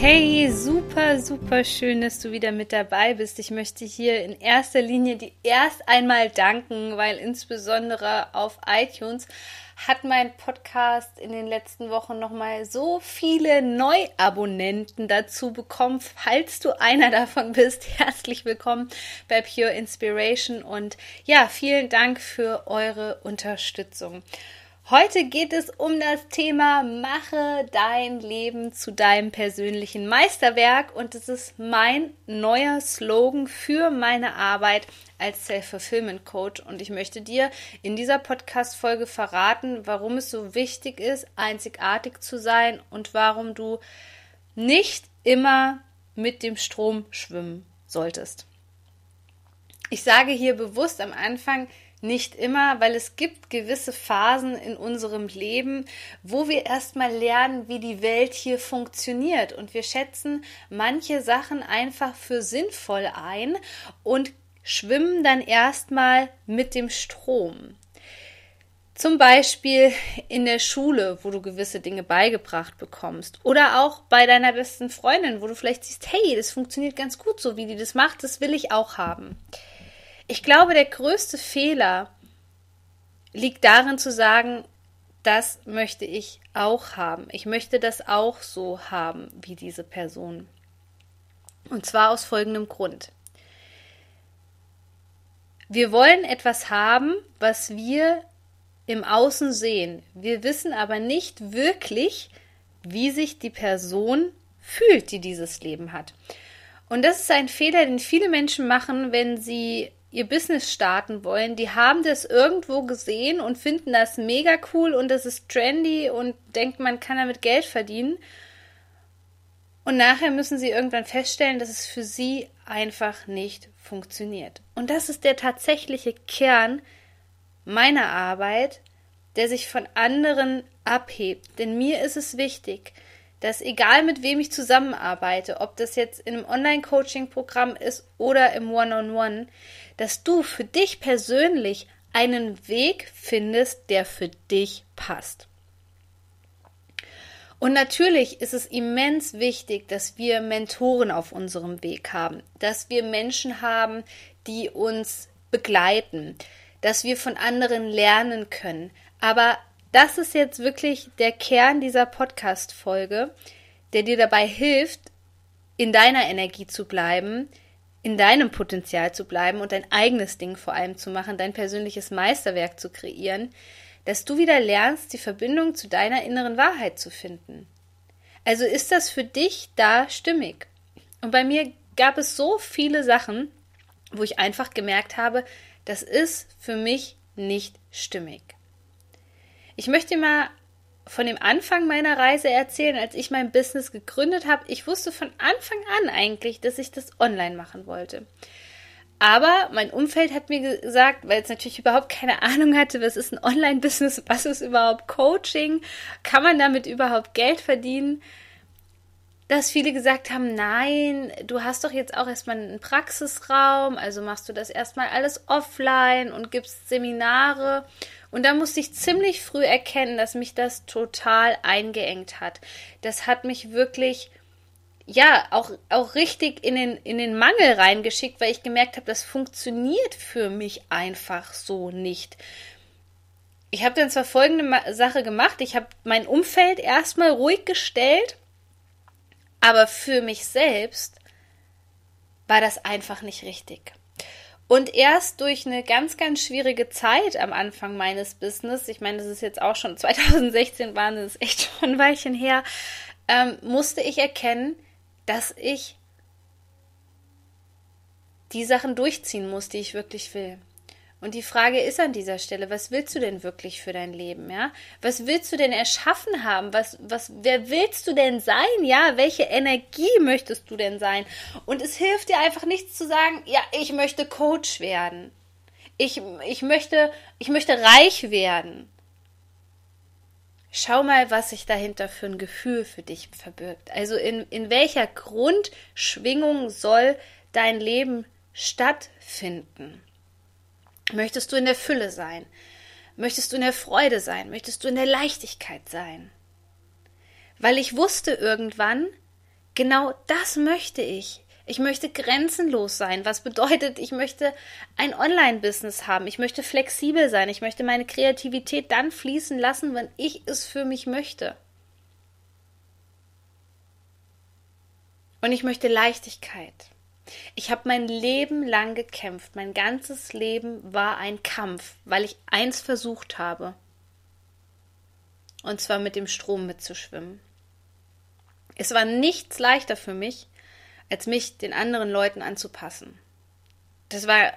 Hey, super, super schön, dass du wieder mit dabei bist. Ich möchte hier in erster Linie dir erst einmal danken, weil insbesondere auf iTunes hat mein Podcast in den letzten Wochen nochmal so viele Neuabonnenten dazu bekommen. Falls du einer davon bist, herzlich willkommen bei Pure Inspiration und ja, vielen Dank für eure Unterstützung. Heute geht es um das Thema Mache dein Leben zu deinem persönlichen Meisterwerk und es ist mein neuer Slogan für meine Arbeit als Self-Fulfillment Coach und ich möchte dir in dieser Podcast Folge verraten, warum es so wichtig ist, einzigartig zu sein und warum du nicht immer mit dem Strom schwimmen solltest. Ich sage hier bewusst am Anfang, nicht immer, weil es gibt gewisse Phasen in unserem Leben, wo wir erstmal lernen, wie die Welt hier funktioniert und wir schätzen manche Sachen einfach für sinnvoll ein und schwimmen dann erstmal mit dem Strom. Zum Beispiel in der Schule, wo du gewisse Dinge beigebracht bekommst. Oder auch bei deiner besten Freundin, wo du vielleicht siehst, hey, das funktioniert ganz gut so, wie die das macht, das will ich auch haben. Ich glaube, der größte Fehler liegt darin zu sagen, das möchte ich auch haben. Ich möchte das auch so haben wie diese Person. Und zwar aus folgendem Grund. Wir wollen etwas haben, was wir im Außen sehen. Wir wissen aber nicht wirklich, wie sich die Person fühlt, die dieses Leben hat. Und das ist ein Fehler, den viele Menschen machen, wenn sie ihr Business starten wollen, die haben das irgendwo gesehen und finden das mega cool und das ist trendy und denken, man kann damit Geld verdienen. Und nachher müssen sie irgendwann feststellen, dass es für sie einfach nicht funktioniert. Und das ist der tatsächliche Kern meiner Arbeit, der sich von anderen abhebt. Denn mir ist es wichtig, dass egal mit wem ich zusammenarbeite, ob das jetzt in einem Online-Coaching-Programm ist oder im One-on-One, -on -One, dass du für dich persönlich einen Weg findest, der für dich passt. Und natürlich ist es immens wichtig, dass wir Mentoren auf unserem Weg haben, dass wir Menschen haben, die uns begleiten, dass wir von anderen lernen können. Aber das ist jetzt wirklich der Kern dieser Podcast-Folge, der dir dabei hilft, in deiner Energie zu bleiben, in deinem Potenzial zu bleiben und dein eigenes Ding vor allem zu machen, dein persönliches Meisterwerk zu kreieren, dass du wieder lernst, die Verbindung zu deiner inneren Wahrheit zu finden. Also ist das für dich da stimmig? Und bei mir gab es so viele Sachen, wo ich einfach gemerkt habe, das ist für mich nicht stimmig. Ich möchte mal von dem Anfang meiner Reise erzählen, als ich mein Business gegründet habe. Ich wusste von Anfang an eigentlich, dass ich das online machen wollte. Aber mein Umfeld hat mir gesagt, weil es natürlich überhaupt keine Ahnung hatte, was ist ein Online-Business, was ist überhaupt Coaching, kann man damit überhaupt Geld verdienen, dass viele gesagt haben, nein, du hast doch jetzt auch erstmal einen Praxisraum, also machst du das erstmal alles offline und gibst Seminare. Und da musste ich ziemlich früh erkennen, dass mich das total eingeengt hat. Das hat mich wirklich, ja, auch, auch richtig in den, in den Mangel reingeschickt, weil ich gemerkt habe, das funktioniert für mich einfach so nicht. Ich habe dann zwar folgende Sache gemacht. Ich habe mein Umfeld erstmal ruhig gestellt, aber für mich selbst war das einfach nicht richtig. Und erst durch eine ganz, ganz schwierige Zeit am Anfang meines Business, ich meine, das ist jetzt auch schon 2016 waren das echt schon ein Weilchen her, ähm, musste ich erkennen, dass ich die Sachen durchziehen muss, die ich wirklich will. Und die Frage ist an dieser Stelle, was willst du denn wirklich für dein Leben, ja? Was willst du denn erschaffen haben? Was, was, wer willst du denn sein, ja? Welche Energie möchtest du denn sein? Und es hilft dir einfach nichts zu sagen, ja, ich möchte Coach werden. Ich, ich möchte, ich möchte reich werden. Schau mal, was sich dahinter für ein Gefühl für dich verbirgt. Also in, in welcher Grundschwingung soll dein Leben stattfinden? Möchtest du in der Fülle sein? Möchtest du in der Freude sein? Möchtest du in der Leichtigkeit sein? Weil ich wusste irgendwann, genau das möchte ich. Ich möchte grenzenlos sein, was bedeutet, ich möchte ein Online-Business haben, ich möchte flexibel sein, ich möchte meine Kreativität dann fließen lassen, wenn ich es für mich möchte. Und ich möchte Leichtigkeit. Ich habe mein Leben lang gekämpft. Mein ganzes Leben war ein Kampf, weil ich eins versucht habe. Und zwar mit dem Strom mitzuschwimmen. Es war nichts leichter für mich, als mich den anderen Leuten anzupassen. Das war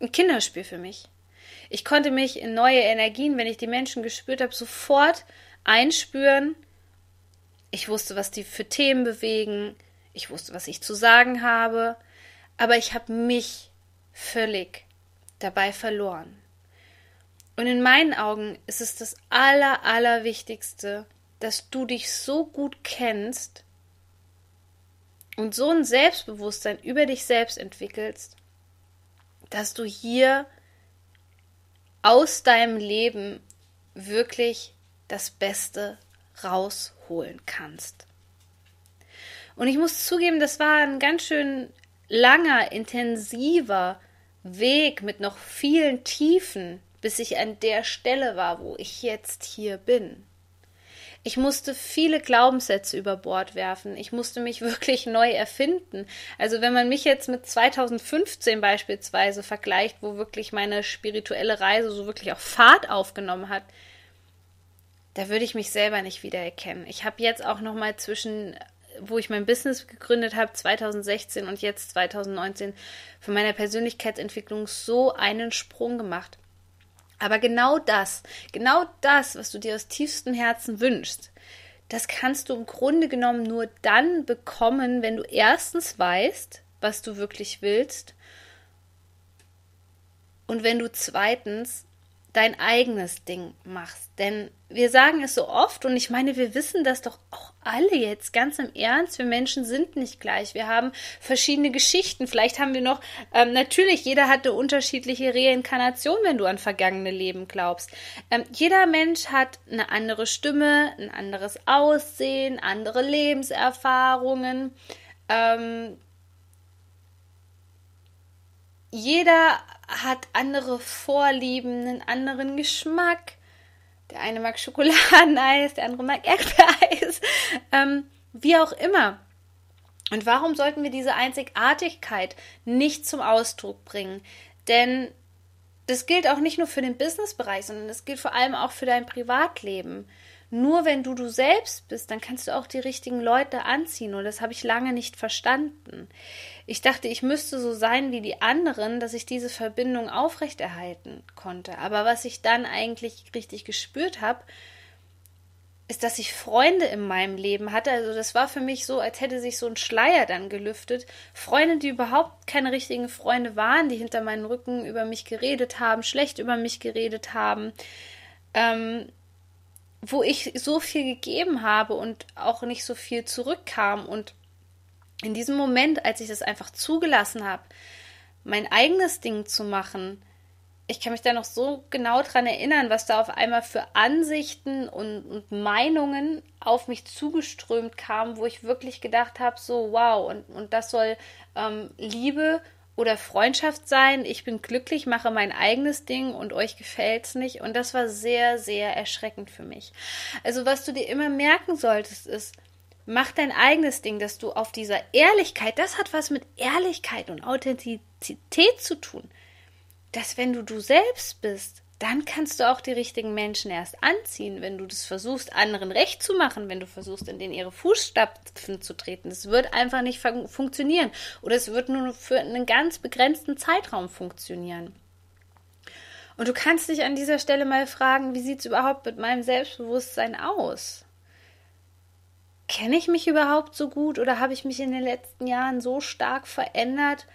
ein Kinderspiel für mich. Ich konnte mich in neue Energien, wenn ich die Menschen gespürt habe, sofort einspüren. Ich wusste, was die für Themen bewegen. Ich wusste, was ich zu sagen habe, aber ich habe mich völlig dabei verloren. Und in meinen Augen ist es das Aller, Allerwichtigste, dass du dich so gut kennst und so ein Selbstbewusstsein über dich selbst entwickelst, dass du hier aus deinem Leben wirklich das Beste rausholen kannst. Und ich muss zugeben, das war ein ganz schön langer, intensiver Weg mit noch vielen Tiefen, bis ich an der Stelle war, wo ich jetzt hier bin. Ich musste viele Glaubenssätze über Bord werfen. Ich musste mich wirklich neu erfinden. Also wenn man mich jetzt mit 2015 beispielsweise vergleicht, wo wirklich meine spirituelle Reise so wirklich auch Fahrt aufgenommen hat, da würde ich mich selber nicht wiedererkennen. Ich habe jetzt auch noch mal zwischen wo ich mein Business gegründet habe, 2016 und jetzt 2019, für meine Persönlichkeitsentwicklung so einen Sprung gemacht. Aber genau das, genau das, was du dir aus tiefstem Herzen wünschst, das kannst du im Grunde genommen nur dann bekommen, wenn du erstens weißt, was du wirklich willst und wenn du zweitens dein eigenes Ding machst. Denn wir sagen es so oft und ich meine, wir wissen das doch auch alle jetzt ganz im Ernst. Wir Menschen sind nicht gleich. Wir haben verschiedene Geschichten. Vielleicht haben wir noch, ähm, natürlich, jeder hat eine unterschiedliche Reinkarnation, wenn du an vergangene Leben glaubst. Ähm, jeder Mensch hat eine andere Stimme, ein anderes Aussehen, andere Lebenserfahrungen. Ähm, jeder hat andere Vorlieben, einen anderen Geschmack. Der eine mag Schokoladeneis, der andere mag Erdbeereis, ähm, wie auch immer. Und warum sollten wir diese Einzigartigkeit nicht zum Ausdruck bringen? Denn das gilt auch nicht nur für den Businessbereich, sondern das gilt vor allem auch für dein Privatleben. Nur wenn du du selbst bist, dann kannst du auch die richtigen Leute anziehen. Und das habe ich lange nicht verstanden. Ich dachte, ich müsste so sein wie die anderen, dass ich diese Verbindung aufrechterhalten konnte. Aber was ich dann eigentlich richtig gespürt habe, ist, dass ich Freunde in meinem Leben hatte. Also das war für mich so, als hätte sich so ein Schleier dann gelüftet. Freunde, die überhaupt keine richtigen Freunde waren, die hinter meinen Rücken über mich geredet haben, schlecht über mich geredet haben. Ähm, wo ich so viel gegeben habe und auch nicht so viel zurückkam. Und in diesem Moment, als ich das einfach zugelassen habe, mein eigenes Ding zu machen, ich kann mich da noch so genau dran erinnern, was da auf einmal für Ansichten und, und Meinungen auf mich zugeströmt kam, wo ich wirklich gedacht habe, so wow, und, und das soll ähm, Liebe oder Freundschaft sein. Ich bin glücklich, mache mein eigenes Ding und euch gefällt's nicht. Und das war sehr, sehr erschreckend für mich. Also was du dir immer merken solltest, ist, mach dein eigenes Ding, dass du auf dieser Ehrlichkeit, das hat was mit Ehrlichkeit und Authentizität zu tun, dass wenn du du selbst bist, dann kannst du auch die richtigen Menschen erst anziehen, wenn du das versuchst, anderen recht zu machen, wenn du versuchst, in den ihre Fußstapfen zu treten. Das wird einfach nicht fun funktionieren. Oder es wird nur für einen ganz begrenzten Zeitraum funktionieren. Und du kannst dich an dieser Stelle mal fragen, wie sieht es überhaupt mit meinem Selbstbewusstsein aus? Kenne ich mich überhaupt so gut oder habe ich mich in den letzten Jahren so stark verändert,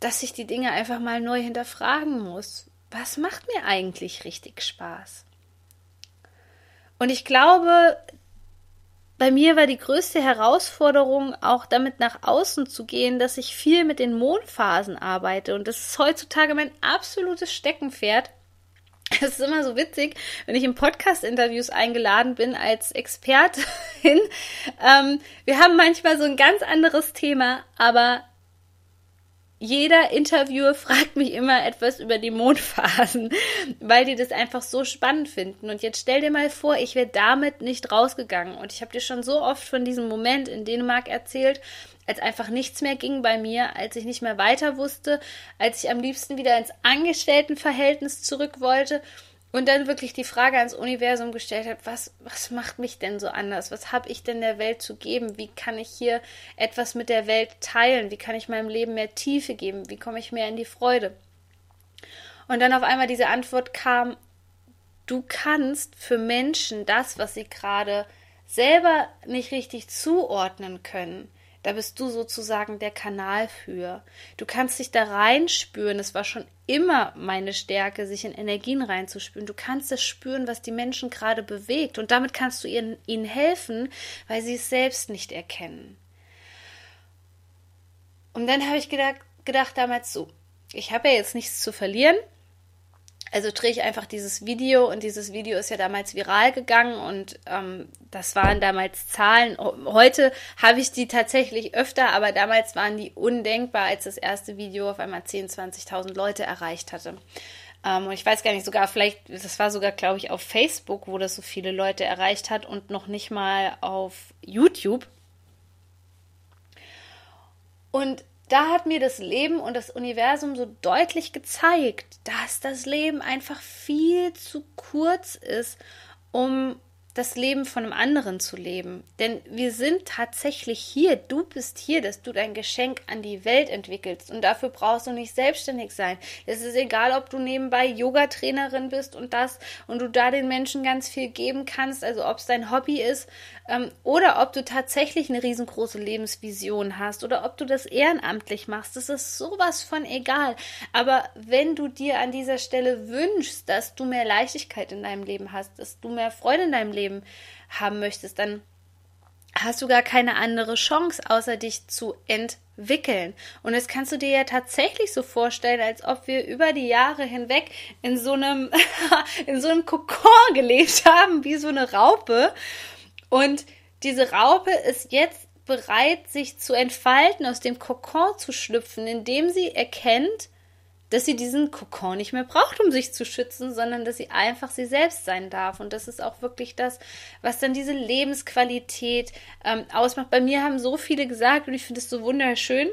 dass ich die Dinge einfach mal neu hinterfragen muss? Was macht mir eigentlich richtig Spaß? Und ich glaube, bei mir war die größte Herausforderung, auch damit nach außen zu gehen, dass ich viel mit den Mondphasen arbeite. Und das ist heutzutage mein absolutes Steckenpferd. Es ist immer so witzig, wenn ich in Podcast-Interviews eingeladen bin als Expertin. ähm, wir haben manchmal so ein ganz anderes Thema, aber jeder Interviewer fragt mich immer etwas über die Mondphasen, weil die das einfach so spannend finden. Und jetzt stell dir mal vor, ich wäre damit nicht rausgegangen. Und ich habe dir schon so oft von diesem Moment in Dänemark erzählt, als einfach nichts mehr ging bei mir, als ich nicht mehr weiter wusste, als ich am liebsten wieder ins Angestelltenverhältnis zurück wollte und dann wirklich die Frage ans Universum gestellt habe, was, was macht mich denn so anders? Was habe ich denn der Welt zu geben? Wie kann ich hier etwas mit der Welt teilen? Wie kann ich meinem Leben mehr Tiefe geben? Wie komme ich mehr in die Freude? Und dann auf einmal diese Antwort kam, du kannst für Menschen das, was sie gerade selber nicht richtig zuordnen können, da bist du sozusagen der Kanal für. Du kannst dich da reinspüren. Es war schon immer meine Stärke, sich in Energien reinzuspüren. Du kannst es spüren, was die Menschen gerade bewegt. Und damit kannst du ihnen, ihnen helfen, weil sie es selbst nicht erkennen. Und dann habe ich gedacht, gedacht damals so, ich habe ja jetzt nichts zu verlieren. Also drehe ich einfach dieses Video und dieses Video ist ja damals viral gegangen und ähm, das waren damals Zahlen. Heute habe ich die tatsächlich öfter, aber damals waren die undenkbar, als das erste Video auf einmal 10.000, 20.000 Leute erreicht hatte. Ähm, und ich weiß gar nicht, sogar vielleicht, das war sogar, glaube ich, auf Facebook, wo das so viele Leute erreicht hat und noch nicht mal auf YouTube. Und da hat mir das Leben und das Universum so deutlich gezeigt, dass das Leben einfach viel zu kurz ist, um das Leben von einem anderen zu leben. Denn wir sind tatsächlich hier. Du bist hier, dass du dein Geschenk an die Welt entwickelst. Und dafür brauchst du nicht selbstständig sein. Es ist egal, ob du nebenbei Yoga-Trainerin bist und das und du da den Menschen ganz viel geben kannst. Also ob es dein Hobby ist ähm, oder ob du tatsächlich eine riesengroße Lebensvision hast oder ob du das ehrenamtlich machst. Das ist sowas von egal. Aber wenn du dir an dieser Stelle wünschst, dass du mehr Leichtigkeit in deinem Leben hast, dass du mehr Freude in deinem Leben Leben haben möchtest, dann hast du gar keine andere Chance, außer dich zu entwickeln. Und das kannst du dir ja tatsächlich so vorstellen, als ob wir über die Jahre hinweg in so einem, in so einem Kokon gelebt haben, wie so eine Raupe. Und diese Raupe ist jetzt bereit, sich zu entfalten, aus dem Kokon zu schlüpfen, indem sie erkennt, dass sie diesen Kokon nicht mehr braucht, um sich zu schützen, sondern dass sie einfach sie selbst sein darf. Und das ist auch wirklich das, was dann diese Lebensqualität ähm, ausmacht. Bei mir haben so viele gesagt, und ich finde es so wunderschön.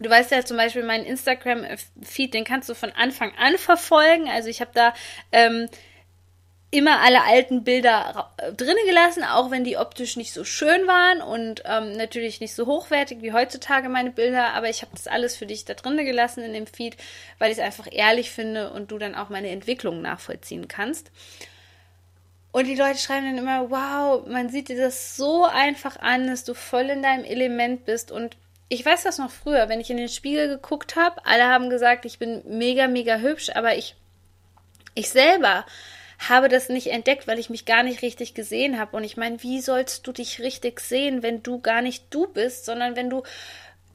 Du weißt ja zum Beispiel meinen Instagram-Feed, den kannst du von Anfang an verfolgen. Also ich habe da ähm, immer alle alten Bilder drinnen gelassen, auch wenn die optisch nicht so schön waren und ähm, natürlich nicht so hochwertig wie heutzutage meine Bilder, aber ich habe das alles für dich da drinnen gelassen in dem Feed, weil ich es einfach ehrlich finde und du dann auch meine Entwicklung nachvollziehen kannst. Und die Leute schreiben dann immer, wow, man sieht dir das so einfach an, dass du voll in deinem Element bist und ich weiß das noch früher, wenn ich in den Spiegel geguckt habe, alle haben gesagt, ich bin mega, mega hübsch, aber ich, ich selber habe das nicht entdeckt, weil ich mich gar nicht richtig gesehen habe. Und ich meine, wie sollst du dich richtig sehen, wenn du gar nicht du bist, sondern wenn du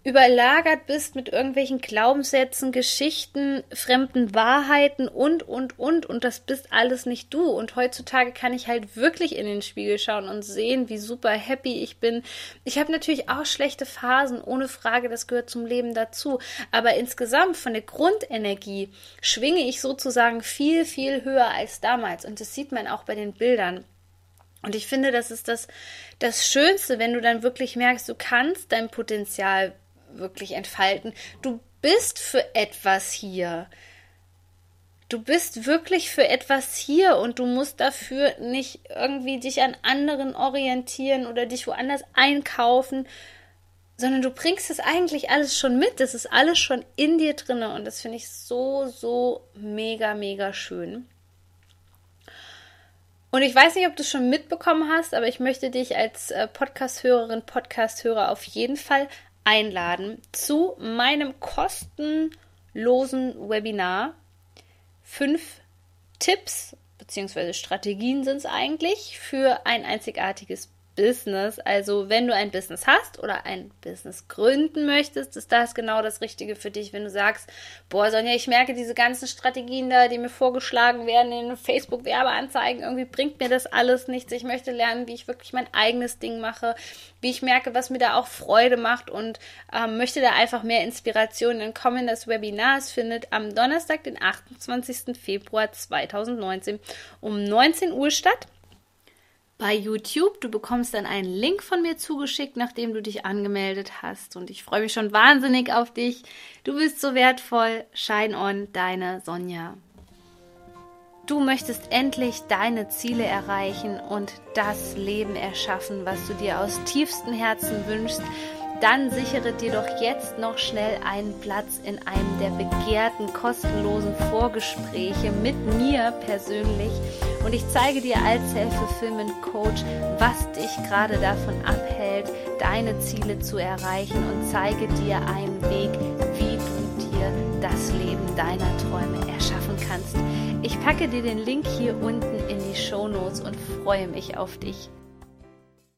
überlagert bist mit irgendwelchen Glaubenssätzen, Geschichten, fremden Wahrheiten und, und, und. Und das bist alles nicht du. Und heutzutage kann ich halt wirklich in den Spiegel schauen und sehen, wie super happy ich bin. Ich habe natürlich auch schlechte Phasen, ohne Frage, das gehört zum Leben dazu. Aber insgesamt von der Grundenergie schwinge ich sozusagen viel, viel höher als damals. Und das sieht man auch bei den Bildern. Und ich finde, das ist das, das Schönste, wenn du dann wirklich merkst, du kannst dein Potenzial wirklich entfalten. Du bist für etwas hier. Du bist wirklich für etwas hier und du musst dafür nicht irgendwie dich an anderen orientieren oder dich woanders einkaufen. sondern du bringst es eigentlich alles schon mit. Das ist alles schon in dir drin und das finde ich so, so mega, mega schön. Und ich weiß nicht, ob du es schon mitbekommen hast, aber ich möchte dich als äh, Podcast-Hörerin, Podcast-Hörer auf jeden Fall einladen zu meinem kostenlosen Webinar. Fünf Tipps bzw. Strategien sind es eigentlich für ein einzigartiges Business. Also wenn du ein Business hast oder ein Business gründen möchtest, ist das genau das Richtige für dich. Wenn du sagst, boah Sonja, ich merke diese ganzen Strategien da, die mir vorgeschlagen werden in Facebook-Werbeanzeigen, irgendwie bringt mir das alles nichts. Ich möchte lernen, wie ich wirklich mein eigenes Ding mache, wie ich merke, was mir da auch Freude macht und ähm, möchte da einfach mehr Inspiration. Dann komm in das Webinar. Es findet am Donnerstag, den 28. Februar 2019 um 19 Uhr statt bei YouTube. Du bekommst dann einen Link von mir zugeschickt, nachdem du dich angemeldet hast. Und ich freue mich schon wahnsinnig auf dich. Du bist so wertvoll. Shine on, deine Sonja. Du möchtest endlich deine Ziele erreichen und das Leben erschaffen, was du dir aus tiefstem Herzen wünschst dann sichere dir doch jetzt noch schnell einen Platz in einem der begehrten kostenlosen Vorgespräche mit mir persönlich und ich zeige dir als Self-Fulfillment Coach, was dich gerade davon abhält, deine Ziele zu erreichen und zeige dir einen Weg, wie du dir das Leben deiner Träume erschaffen kannst. Ich packe dir den Link hier unten in die Show Notes und freue mich auf dich.